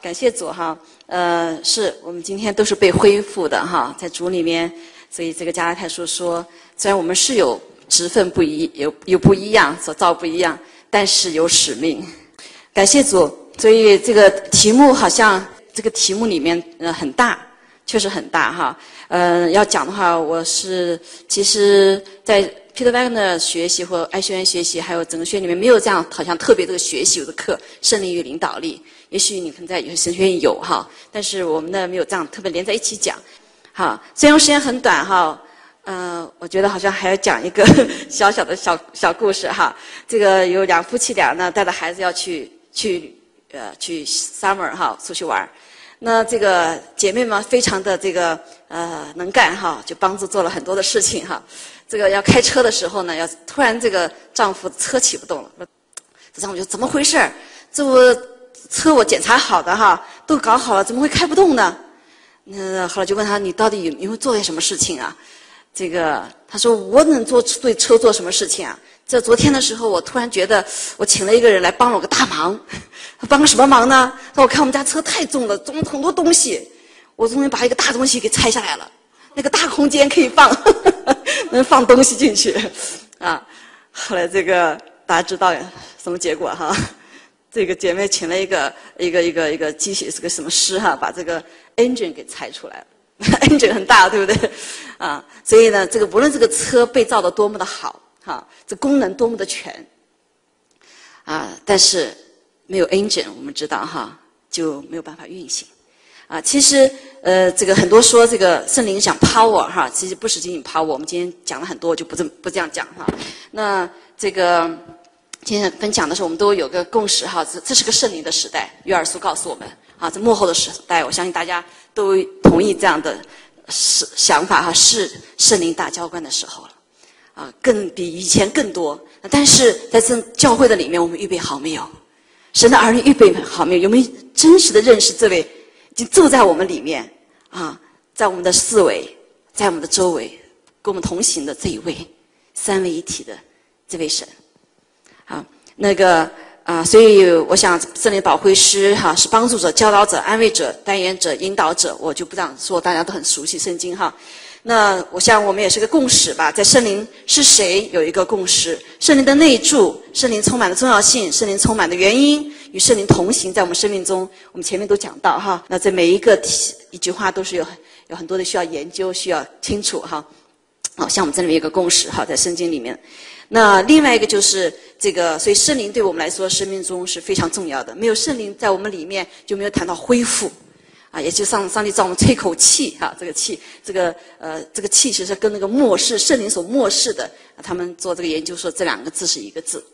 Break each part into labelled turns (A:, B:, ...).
A: 感谢主哈。呃，是我们今天都是被恢复的哈，在主里面，所以这个加拉太书说，虽然我们是有职分不一，有有不一样，所造不一样，但是有使命。感谢主，所以这个题目好像这个题目里面呃很大，确实很大哈。呃，要讲的话，我是其实在 Peter Wagner 学习或爱学院学习，还有整个学院里面没有这样好像特别这个学习有的课，胜利与领导力。也许你可能在有些神学院有哈，但是我们呢没有这样特别连在一起讲。好，虽然时间很短哈，呃，我觉得好像还要讲一个 小小的小小故事哈。这个有两夫妻俩呢带着孩子要去去呃去 summer 哈出去玩。那这个姐妹们非常的这个呃能干哈，就帮助做了很多的事情哈。这个要开车的时候呢，要突然这个丈夫车启不动了，这丈夫就怎么回事儿？这不车我检查好的哈，都搞好了，怎么会开不动呢？那后来就问他，你到底有有做些什么事情啊？这个他说我能做对车做什么事情啊？在昨天的时候，我突然觉得我请了一个人来帮了我个大忙。帮个什么忙呢？说我看我们家车太重了，重很多东西，我终于把一个大东西给拆下来了。那个大空间可以放，能放东西进去啊。后来这个大家知道什么结果哈？这个姐妹请了一个一个一个一个机械是个什么师哈，把这个 engine 给拆出来了。engine 很大，对不对？啊，所以呢，这个无论这个车被造的多么的好。哈，这功能多么的全啊！但是没有 engine，我们知道哈就没有办法运行啊。其实呃，这个很多说这个圣灵讲 power 哈，其实不是仅仅 power。我们今天讲了很多，就不这么不这样讲哈。那这个今天分享的时候，我们都有个共识哈，这这是个圣灵的时代。约尔苏告诉我们啊，在幕后的时代，我相信大家都同意这样的是想法哈，是圣灵大浇灌的时候了。啊，更比以前更多。但是在这教会的里面，我们预备好没有？神的儿女预备好没有？有没有真实的认识这位已经住在我们里面啊，在我们的四维，在我们的周围，跟我们同行的这一位三位一体的这位神？啊，那个啊，所以我想，圣灵保会师哈是帮助者、教导者、安慰者、代言者、引导者，我就不这样说，大家都很熟悉圣经哈。那我想我们也是个共识吧，在圣灵是谁有一个共识，圣灵的内住，圣灵充满的重要性，圣灵充满的原因，与圣灵同行，在我们生命中，我们前面都讲到哈。那这每一个一句话都是有很有很多的需要研究，需要清楚哈。好像我们这里面有个共识哈，在圣经里面。那另外一个就是这个，所以圣灵对我们来说，生命中是非常重要的。没有圣灵在我们里面，就没有谈到恢复。啊，也就上上帝造我们吹口气哈，这个气，这个呃，这个气其实跟那个末世圣灵所末世的，他们做这个研究说这两个字是一个字，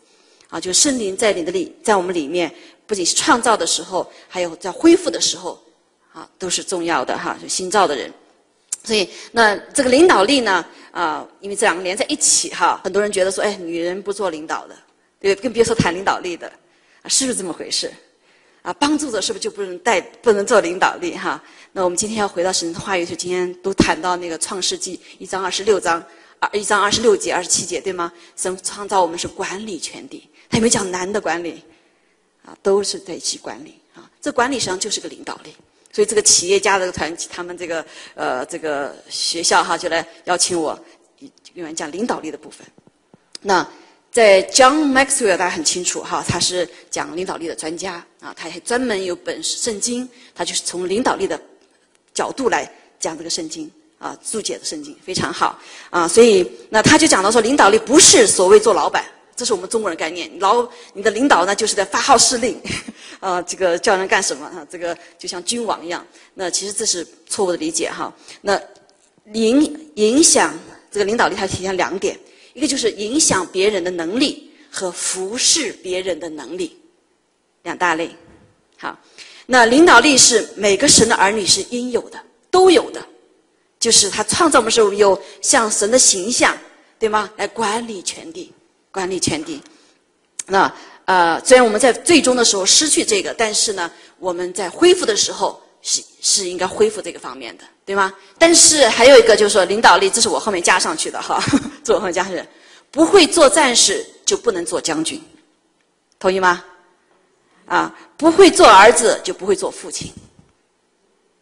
A: 啊，就圣灵在你的里，在我们里面，不仅是创造的时候，还有在恢复的时候，啊，都是重要的哈，就新造的人。所以那这个领导力呢，啊，因为这两个连在一起哈，很多人觉得说，哎，女人不做领导的，对，更别说谈领导力的，啊，是不是这么回事？啊，帮助者是不是就不能带、不能做领导力哈？那我们今天要回到神的话语，就今天都谈到那个创世纪一章二十六章，二一章二十六节、二十七节，对吗？神创造我们是管理全地，他有没有讲男的管理？啊，都是在一起管理啊。这管理实际上就是个领导力。所以这个企业家这个团体，他们这个呃这个学校哈，就来邀请我，用来讲领导力的部分。那。在 John Maxwell，大家很清楚哈，他是讲领导力的专家啊，他还专门有本圣经，他就是从领导力的角度来讲这个圣经啊，注解的圣经非常好啊，所以那他就讲到说，领导力不是所谓做老板，这是我们中国人概念，老你的领导呢就是在发号施令 啊，这个叫人干什么啊，这个就像君王一样，那其实这是错误的理解哈，那影影响这个领导力，它体现两点。一个就是影响别人的能力和服侍别人的能力，两大类。好，那领导力是每个神的儿女是应有的，都有的。就是他创造我们时候有像神的形象，对吗？来管理全地，管理全地。那呃，虽然我们在最终的时候失去这个，但是呢，我们在恢复的时候是是应该恢复这个方面的。对吗？但是还有一个就是说，领导力，这是我后面加上去的哈，做后面加上去，不会做战士就不能做将军，同意吗？啊，不会做儿子就不会做父亲，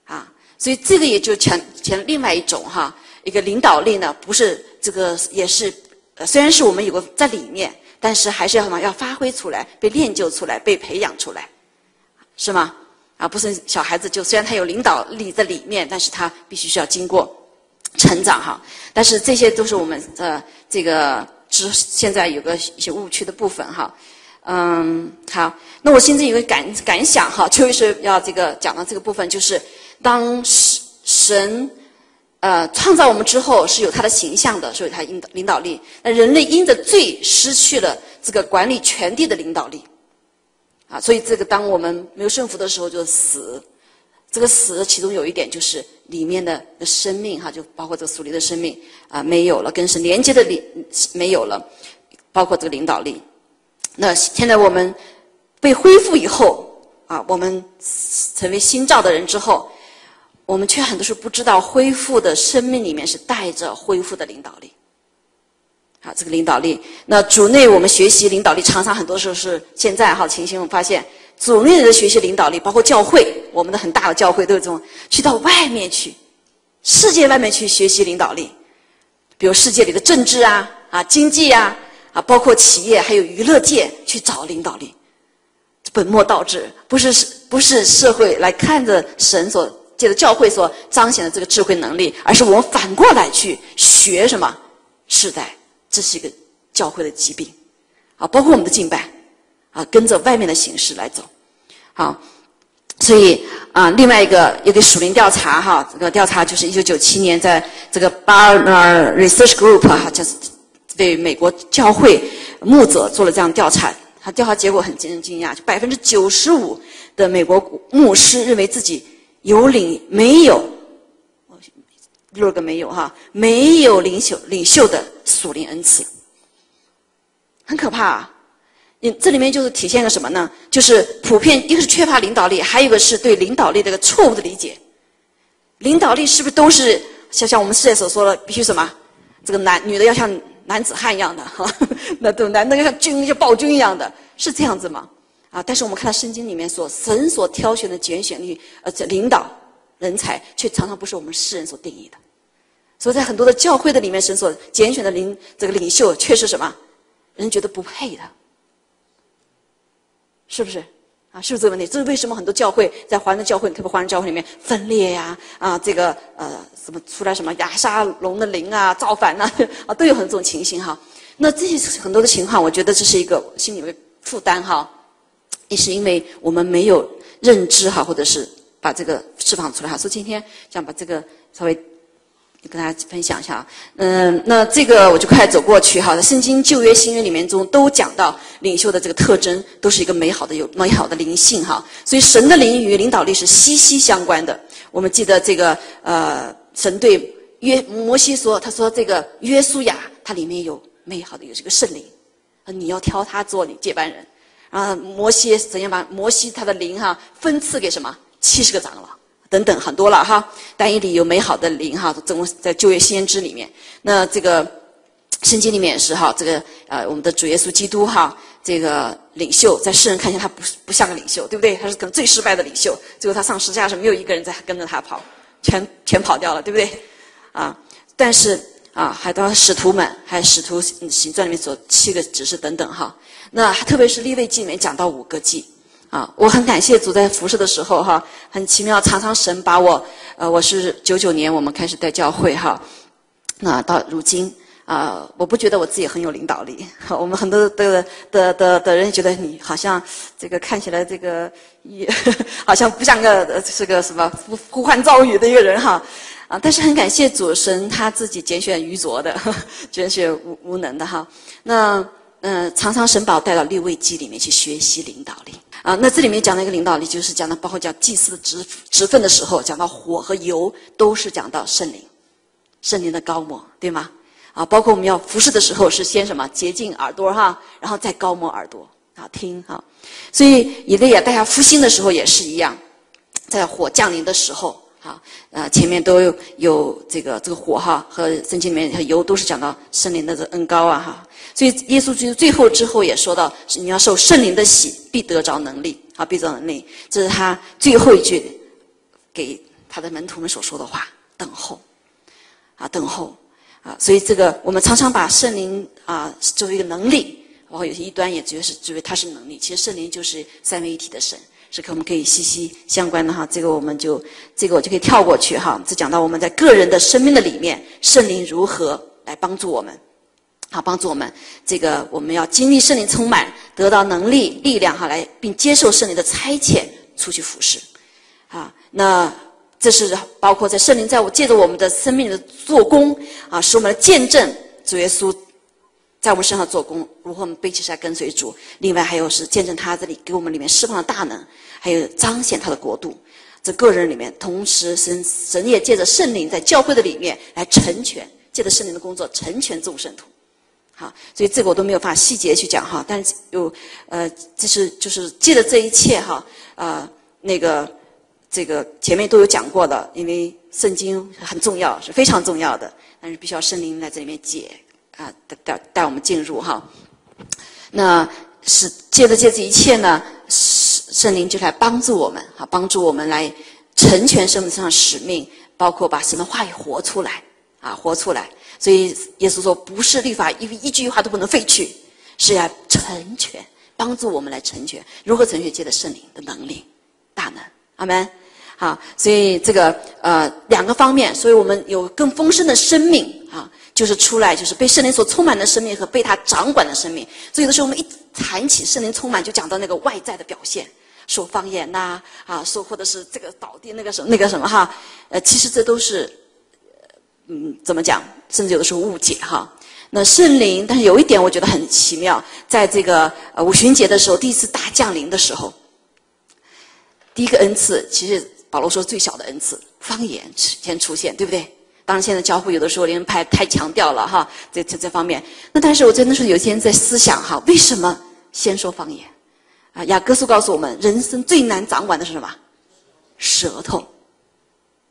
A: 啊，所以这个也就强强另外一种哈，一个领导力呢，不是这个也是，呃虽然是我们有个在里面，但是还是要什么要发挥出来，被练就出来，被培养出来，是吗？啊，不是小孩子就虽然他有领导力在里面，但是他必须需要经过成长哈。但是这些都是我们的这个知现在有个一些误区的部分哈。嗯，好，那我现在有个感感想哈，就是要这个讲到这个部分，就是当神呃创造我们之后是有他的形象的，是有他领导领导力。那人类因着罪失去了这个管理全地的领导力。啊，所以这个当我们没有顺服的时候，就是死。这个死，其中有一点就是里面的生命哈，就包括这个属灵的生命啊，没有了，跟神连接的领没有了，包括这个领导力。那现在我们被恢复以后啊，我们成为新造的人之后，我们却很多时候不知道恢复的生命里面是带着恢复的领导力。啊，这个领导力，那主内我们学习领导力，常常很多时候是现在哈情形，我们发现主内的学习领导力，包括教会，我们的很大的教会都有这种，去到外面去，世界外面去学习领导力，比如世界里的政治啊啊经济啊啊，包括企业还有娱乐界去找领导力，本末倒置，不是不是社会来看着神所借着教会所彰显的这个智慧能力，而是我们反过来去学什么世代。这是一个教会的疾病，啊，包括我们的敬拜，啊，跟着外面的形式来走，好，所以啊，另外一个一个属灵调查哈，这个调查就是一九九七年在这个 Barna Research Group 哈，就是对美国教会牧者做了这样调查，他调查结果很惊人惊讶，就百分之九十五的美国牧师认为自己有领没有。六个没有哈，没有领袖领袖的属灵恩赐，很可怕。啊。你这里面就是体现个什么呢？就是普遍一个是缺乏领导力，还有一个是对领导力这个错误的理解。领导力是不是都是像像我们世界所说的，必须什么？这个男女的要像男子汉一样的哈，那都男的要像军像暴君一样的，是这样子吗？啊！但是我们看到圣经里面所神所挑选的拣选力，呃，这领导人才，却常常不是我们世人所定义的。所以在很多的教会的里面，神所拣选的领这个领袖，却是什么？人觉得不配的，是不是？啊，是不是这个问题？这是为什么很多教会在华人教会，特别华人教会里面分裂呀？啊，这个呃，什么出来什么亚沙龙的灵啊，造反呐，啊，都有很多这种情形哈。那这些很多的情况，我觉得这是一个心里的负担哈，也是因为我们没有认知哈，或者是把这个释放出来哈。所以今天想把这个稍微。跟大家分享一下啊，嗯，那这个我就快走过去哈。圣经旧约、新约里面中都讲到领袖的这个特征，都是一个美好的、有美好的灵性哈。所以神的灵与领导力是息息相关的。我们记得这个呃，神对约摩西说，他说这个约书亚他里面有美好的有这个圣灵，你要挑他做你接班人。啊，摩西怎样把摩西他的灵哈分赐给什么七十个长老？等等很多了哈，但以里有美好的灵哈，总在旧约先知里面。那这个圣经里面也是哈，这个呃我们的主耶稣基督哈，这个领袖在世人看见他不不像个领袖，对不对？他是可能最失败的领袖，最后他上十字架时没有一个人在跟着他跑，全全跑掉了，对不对？啊，但是啊，还有使徒们，还使徒行传里面所七个指示等等哈。那特别是立位记里面讲到五个记。啊，我很感谢主在服侍的时候哈，很奇妙，常常神把我，呃，我是九九年我们开始带教会哈，那到如今啊，我不觉得我自己很有领导力，我们很多的的的的人觉得你好像这个看起来这个也 好像不像个是个什么呼呼唤造语的一个人哈，啊，但是很感谢主神他自己拣选愚拙的，拣选无无能的哈，那嗯，常常神把我带到立位记里面去学习领导力。啊，那这里面讲的一个领导力，就是讲的包括讲祭祀的职职分的时候，讲到火和油都是讲到圣灵，圣灵的高摩，对吗？啊，包括我们要服侍的时候，是先什么洁净耳朵哈，然后再高摩耳朵啊听哈。所以以利亚大家复兴的时候也是一样，在火降临的时候，啊，呃，前面都有这个这个火哈和圣经里面和油都是讲到圣灵的这恩高啊哈。所以耶稣基督最后之后也说到，是你要受圣灵的洗，必得着能力，啊，必得着能力。这是他最后一句给他的门徒们所说的话：等候，啊，等候，啊。所以这个我们常常把圣灵啊作为一个能力，包括有些异端也觉得是觉得它是能力。其实圣灵就是三位一体的神。是跟我们可以息息相关的哈，这个我们就这个我就可以跳过去哈。这讲到我们在个人的生命的里面，圣灵如何来帮助我们，好帮助我们。这个我们要经历圣灵充满，得到能力、力量哈，来并接受圣灵的差遣出去服侍。啊，那这是包括在圣灵在我借着我们的生命的做工啊，使我们的见证主耶稣。在我们身上做工，如何我们背起来跟随主？另外还有是见证他这里给我们里面释放的大能，还有彰显他的国度。这个人里面，同时神神也借着圣灵在教会的里面来成全，借着圣灵的工作成全众圣徒。好，所以这个我都没有法细节去讲哈，但是有呃，这是就是借着这一切哈，呃，那个这个前面都有讲过的，因为圣经很重要，是非常重要的，但是必须要圣灵在这里面解。啊，带带带我们进入哈，那是借着借这一切呢，圣圣灵就来帮助我们，哈，帮助我们来成全生命上使命，包括把神的话语活出来，啊，活出来。所以耶稣说，不是律法一一句话都不能废去，是要成全，帮助我们来成全。如何成全？借着圣灵的能力，大能，阿门。好，所以这个呃两个方面，所以我们有更丰盛的生命。就是出来，就是被圣灵所充满的生命和被他掌管的生命。所以有的时候我们一谈起圣灵充满，就讲到那个外在的表现，说方言呐，啊，说或者是这个倒地那个什么那个什么哈，呃，其实这都是，嗯，怎么讲？甚至有的时候误解哈。那圣灵，但是有一点我觉得很奇妙，在这个呃五旬节的时候，第一次大降临的时候，第一个恩赐，其实保罗说最小的恩赐，方言先出现，对不对？当然，现在教会有的时候连派太强调了哈，这这这方面。那但是我真的是有些人在思想哈，为什么先说方言？啊，雅各书告诉我们，人生最难掌管的是什么？舌头，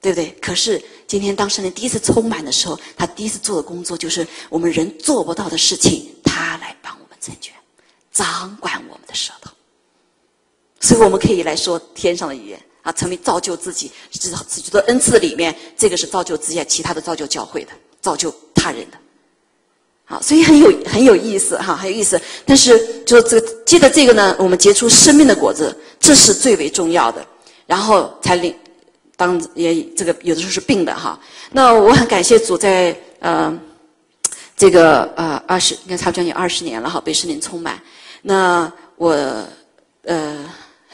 A: 对不对？可是今天当圣灵第一次充满的时候，他第一次做的工作就是我们人做不到的事情，他来帮我们成全，掌管我们的舌头。所以我们可以来说天上的语言。啊，成为造就自己、自自己的恩赐里面，这个是造就自己，其他的造就教会的，造就他人的。好，所以很有很有意思哈，很有意思。但是，就这个接着这个呢，我们结出生命的果子，这是最为重要的。然后才领当也这个有的时候是病的哈。那我很感谢主在呃这个呃二十，应该差不多将近二十年了哈，被圣灵充满。那我呃。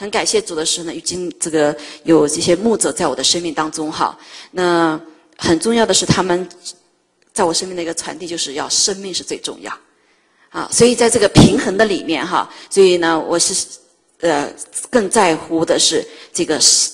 A: 很感谢主的是呢，已经这个有这些牧者在我的生命当中哈。那很重要的是，他们在我生命的一个传递，就是要生命是最重要啊。所以在这个平衡的里面哈，所以呢，我是呃更在乎的是这个是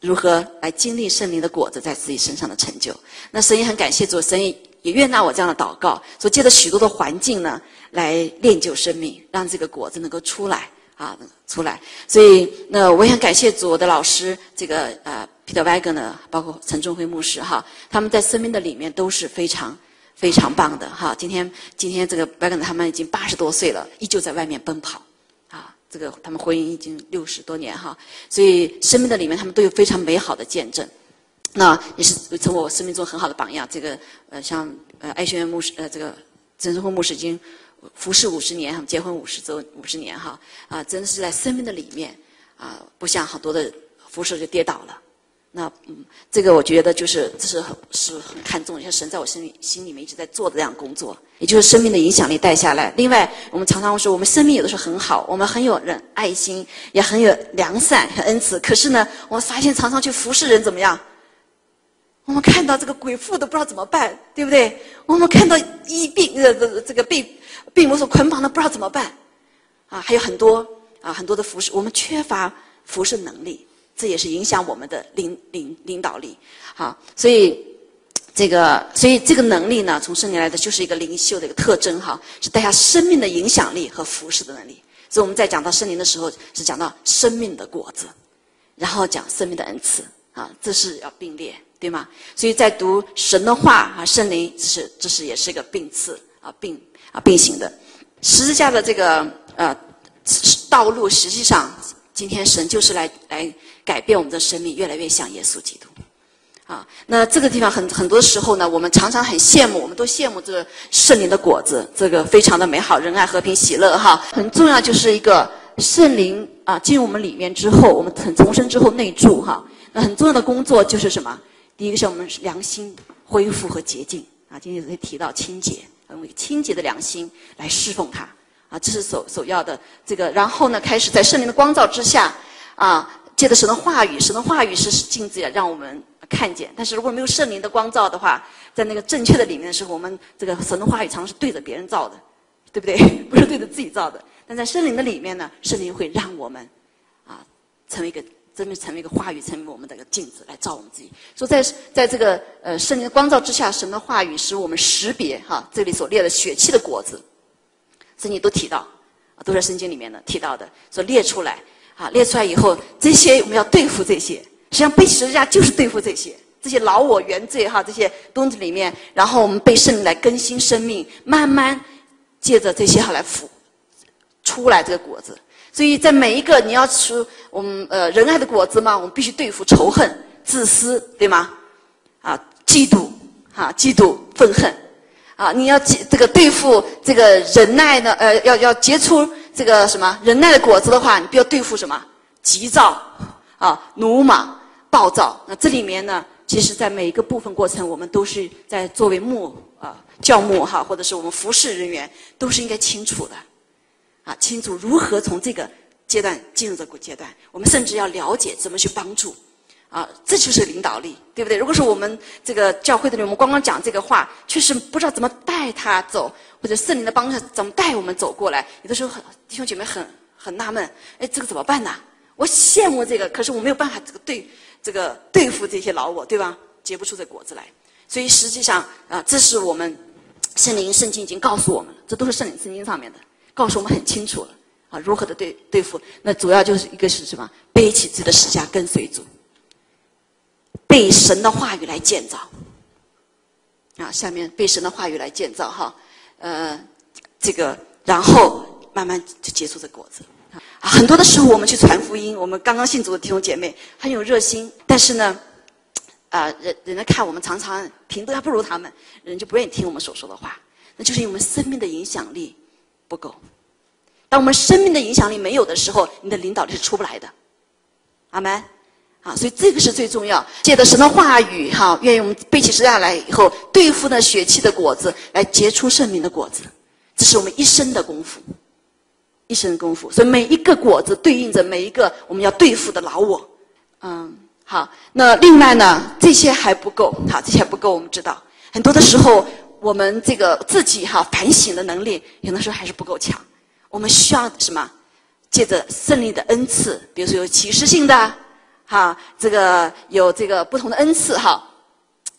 A: 如何来经历圣灵的果子在自己身上的成就。那神也很感谢主，神也也悦纳我这样的祷告，说借着许多的环境呢，来练就生命，让这个果子能够出来。啊，出来，所以那我也很感谢主我的老师，这个呃，Peter Wagner，包括陈忠辉牧师哈，他们在生命的里面都是非常非常棒的哈。今天今天这个 w a g n 他们已经八十多岁了，依旧在外面奔跑，啊，这个他们婚姻已经六十多年哈，所以生命的里面他们都有非常美好的见证，那也是成为我生命中很好的榜样。这个呃，像呃爱学院牧师呃，这个陈忠辉牧师已经。服侍五十年，结婚五十周五十年哈啊，真的是在生命的里面啊，不像好多的服侍就跌倒了。那嗯，这个我觉得就是这是很是很看重，像神在我心里心里面一直在做的这样工作，也就是生命的影响力带下来。另外，我们常常说我们生命有的时候很好，我们很有人爱心，也很有良善和恩慈。可是呢，我发现常常去服侍人怎么样？我们看到这个鬼妇都不知道怎么办，对不对？我们看到医病呃这这个被。病魔所捆绑的不知道怎么办，啊，还有很多啊，很多的服饰，我们缺乏服饰能力，这也是影响我们的领领领导力。好，所以这个，所以这个能力呢，从圣灵来的就是一个领袖的一个特征哈，是带下生命的影响力和服饰的能力。所以我们在讲到圣灵的时候，是讲到生命的果子，然后讲生命的恩赐啊，这是要并列，对吗？所以在读神的话啊，圣灵是这是也是一个并次。啊并啊并行的。十字架的这个呃道路，实际上今天神就是来来改变我们的生命，越来越像耶稣基督。啊，那这个地方很很多时候呢，我们常常很羡慕，我们都羡慕这个圣灵的果子，这个非常的美好，仁爱、和平、喜乐，哈。很重要就是一个圣灵啊进入我们里面之后，我们从重生之后内住，哈。那很重要的工作就是什么？第一个是我们良心恢复和洁净啊，今天也提到清洁，用清洁的良心来侍奉他啊，这是首首要的这个。然后呢，开始在圣灵的光照之下啊，借着神的话语，神的话语是镜子，让我们。看见，但是如果没有圣灵的光照的话，在那个正确的里面的时候，我们这个神的话语常常是对着别人照的，对不对？不是对着自己照的。但在圣灵的里面呢，圣灵会让我们啊，成为一个真的成为一个话语，成为我们的一个镜子来照我们自己。说在在这个呃圣灵的光照之下，神的话语使我们识别哈，这里所列的血气的果子，圣经都提到啊，都在圣经里面的提到的，说列出来啊，列出来以后，这些我们要对付这些。实际上背起十字架就是对付这些这些老我原罪哈这些东西里面，然后我们被圣灵来更新生命，慢慢借着这些哈来腐出来这个果子。所以在每一个你要吃我们呃仁爱的果子嘛，我们必须对付仇恨、自私，对吗？啊，嫉妒，哈，嫉妒、愤恨，啊，你要这个对付这个忍耐的呃，要要结出这个什么忍耐的果子的话，你必要对付什么？急躁，啊，鲁莽。暴躁，那这里面呢，其实，在每一个部分过程，我们都是在作为牧啊教牧哈，或者是我们服侍人员，都是应该清楚的，啊，清楚如何从这个阶段进入这个阶段。我们甚至要了解怎么去帮助，啊，这就是领导力，对不对？如果说我们这个教会的人，我们光光讲这个话，确实不知道怎么带他走，或者圣灵的帮助怎么带我们走过来。有的时候，弟兄姐妹很很纳闷，哎，这个怎么办呢？我羡慕这个，可是我没有办法这个对。这个对付这些老我，对吧？结不出这果子来，所以实际上啊，这是我们圣灵圣经已经告诉我们了，这都是圣灵圣经上面的，告诉我们很清楚了啊，如何的对对付。那主要就是一个是什么？背起自己的十架跟随主，被神的话语来建造啊。下面被神的话语来建造哈，呃，这个然后慢慢就结出这果子。啊很多的时候，我们去传福音，我们刚刚信主的弟兄姐妹很有热心，但是呢，啊，人人家看我们常常品德还不如他们，人就不愿意听我们所说的话，那就是因为我们生命的影响力不够。当我们生命的影响力没有的时候，你的领导力是出不来的。阿门。啊，所以这个是最重要。借着神的话语，哈，愿意我们背起十字架来以后，对付那血气的果子，来结出圣灵的果子，这是我们一生的功夫。一生功夫，所以每一个果子对应着每一个我们要对付的老我。嗯，好，那另外呢，这些还不够，好，这些还不够。我们知道，很多的时候，我们这个自己哈反省的能力，有的时候还是不够强。我们需要什么？借着胜利的恩赐，比如说有启示性的，哈，这个有这个不同的恩赐哈，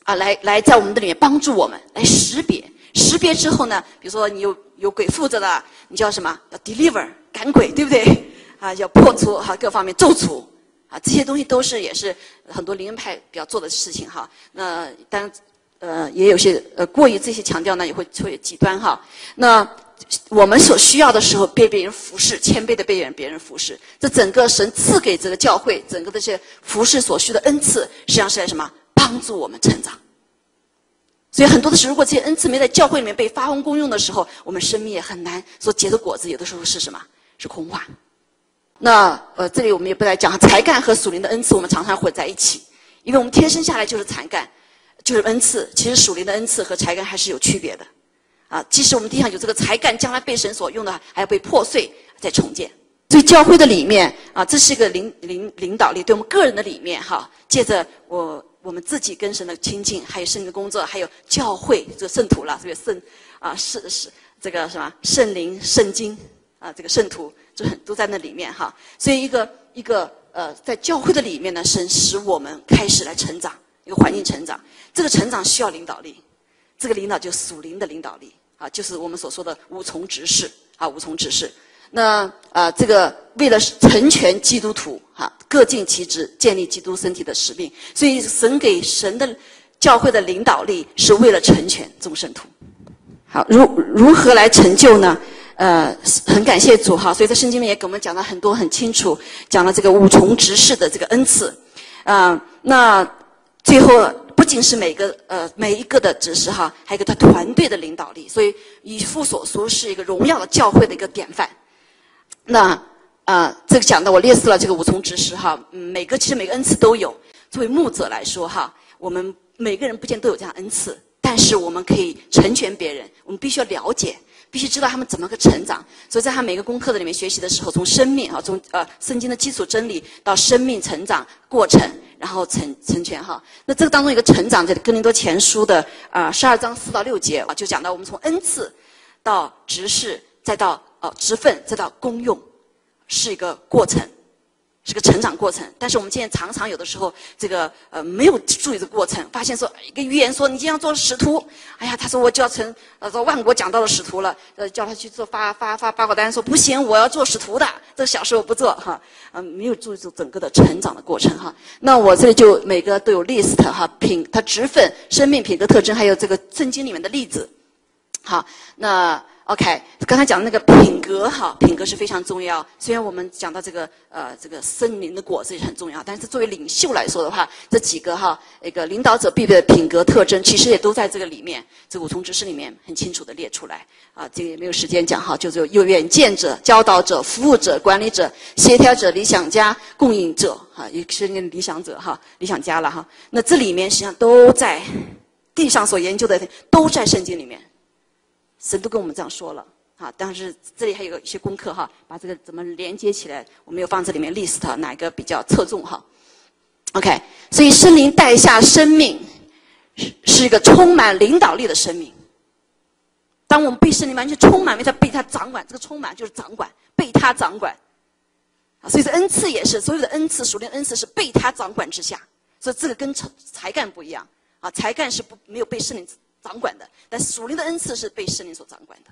A: 啊，来来在我们的里面帮助我们来识别。识别之后呢，比如说你有有鬼附着的，你叫什么？要 deliver 赶鬼，对不对？啊，要破除哈各方面咒诅啊，这些东西都是也是很多灵恩派比较做的事情哈。那当呃也有些呃过于这些强调呢，也会出现极端哈。那我们所需要的时候被别人服侍，谦卑的被人别人服侍，这整个神赐给这个教会整个这些服侍所需的恩赐，实际上是在什么？帮助我们成长。所以很多的时候，如果这些恩赐没在教会里面被发挥功用的时候，我们生命也很难所结的果子。有的时候是什么？是空话。那呃，这里我们也不来讲 才干和属灵的恩赐，我们常常混在一起，因为我们天生下来就是才干，就是恩赐。其实属灵的恩赐和才干还是有区别的。啊，即使我们地上有这个才干，将来被神所用的，还要被破碎再重建。所以教会的里面啊，这是一个领领领导力，对我们个人的里面哈，借着我。我们自己跟神的亲近，还有圣灵的工作，还有教会这个圣徒了，这个圣啊是是这个什么圣灵圣经啊这个圣徒就很都在那里面哈。所以一个一个呃在教会的里面呢，神使我们开始来成长，一个环境成长。这个成长需要领导力，这个领导就属灵的领导力啊，就是我们所说的五重执事啊，五重执事。那啊，这个为了成全基督徒，哈，各尽其职，建立基督身体的使命。所以，神给神的教会的领导力，是为了成全众圣徒。好，如如何来成就呢？呃，很感谢主哈，所以在圣经里面也给我们讲了很多很清楚，讲了这个五重执事的这个恩赐。啊，那最后不仅是每个呃每一个的指示哈，还有一个他团队的领导力，所以以父所说是一个荣耀的教会的一个典范。那啊，这个讲的我列示了这个五重执事哈，嗯，每个其实每个恩赐都有。作为牧者来说哈，我们每个人不见都有这样恩赐，但是我们可以成全别人，我们必须要了解。必须知道他们怎么个成长，所以在他每个功课的里面学习的时候，从生命啊，从呃圣经的基础真理到生命成长过程，然后成成全哈。那这个当中一个成长，在哥林多前书的啊十二章四到六节啊，就讲到我们从恩赐到执事，再到呃职分，再到功用，是一个过程。是个成长过程，但是我们现在常常有的时候，这个呃没有注意这个过程，发现说一个预言说你今天要做使徒，哎呀，他说我就要成呃做万国讲道的使徒了，呃叫他去做发发发报告单，说不行，我要做使徒的，这小事我不做哈，嗯，没有注意这整个的成长的过程哈。那我这里就每个都有 list 哈，品他职分、生命品格特征，还有这个圣经里面的例子，好，那。OK，刚才讲的那个品格哈，品格是非常重要。虽然我们讲到这个呃这个森林的果子也很重要，但是作为领袖来说的话，这几个哈一个领导者必备的品格特征，其实也都在这个里面，这五重知识里面很清楚的列出来。啊，这个也没有时间讲哈，就是有远见者、教导者、服务者、管理者、协调者、理想家、供应者，哈，也是那个理想者哈，理想家了哈。那这里面实际上都在地上所研究的都在圣经里面。神都跟我们这样说了，哈，但是这里还有一些功课哈，把这个怎么连接起来，我没有放这里面 list 哪个比较侧重哈？OK，所以圣灵带下生命是是一个充满领导力的生命。当我们被圣灵完全充满，为他被他掌管，这个充满就是掌管，被他掌管。啊，所以这恩赐也是，所有的恩赐属灵恩赐是被他掌管之下，所以这个跟才才干不一样，啊，才干是不没有被圣灵。掌管的，但属灵的恩赐是被圣灵所掌管的，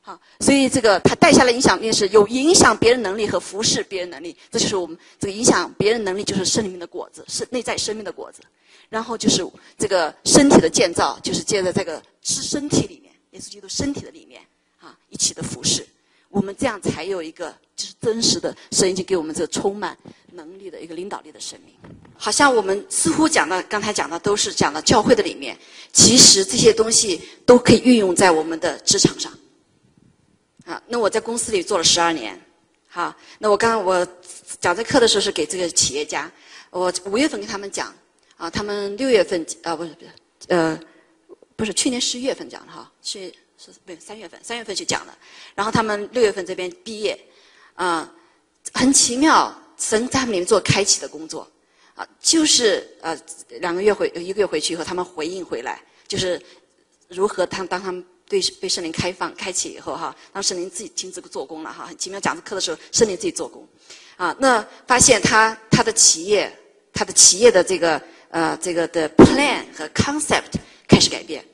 A: 好，所以这个他带下来影响力是有影响别人能力和服侍别人能力，这就是我们这个影响别人能力就是神里面的果子，是内在生命的果子，然后就是这个身体的建造，就是建在这个吃身体里面，耶稣基督身体的里面啊，一起的服侍，我们这样才有一个就是真实的神已经给我们这个充满能力的一个领导力的生命。好像我们似乎讲的，刚才讲的都是讲的教会的里面，其实这些东西都可以运用在我们的职场上。啊，那我在公司里做了十二年，好，那我刚刚我讲这课的时候是给这个企业家，我五月份跟他们讲，啊，他们六月份啊不是不是，呃，不是去年十一月份讲的哈，是是不三月份三月份去讲的，然后他们六月份这边毕业，啊，很奇妙，神在他们里面做开启的工作。啊就是呃，两个月回一个月回去以后，他们回应回来，就是如何他当他们对被圣灵开放开启以后哈，当圣灵自己亲自做工了哈，很奇妙。讲这课的时候，圣灵自己做工，啊，那发现他他的企业他的企业的这个呃这个的 plan 和 concept 开始改变。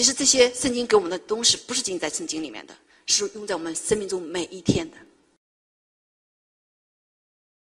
A: 其实这些圣经给我们的东西不是仅仅在圣经里面的，是用在我们生命中每一天的。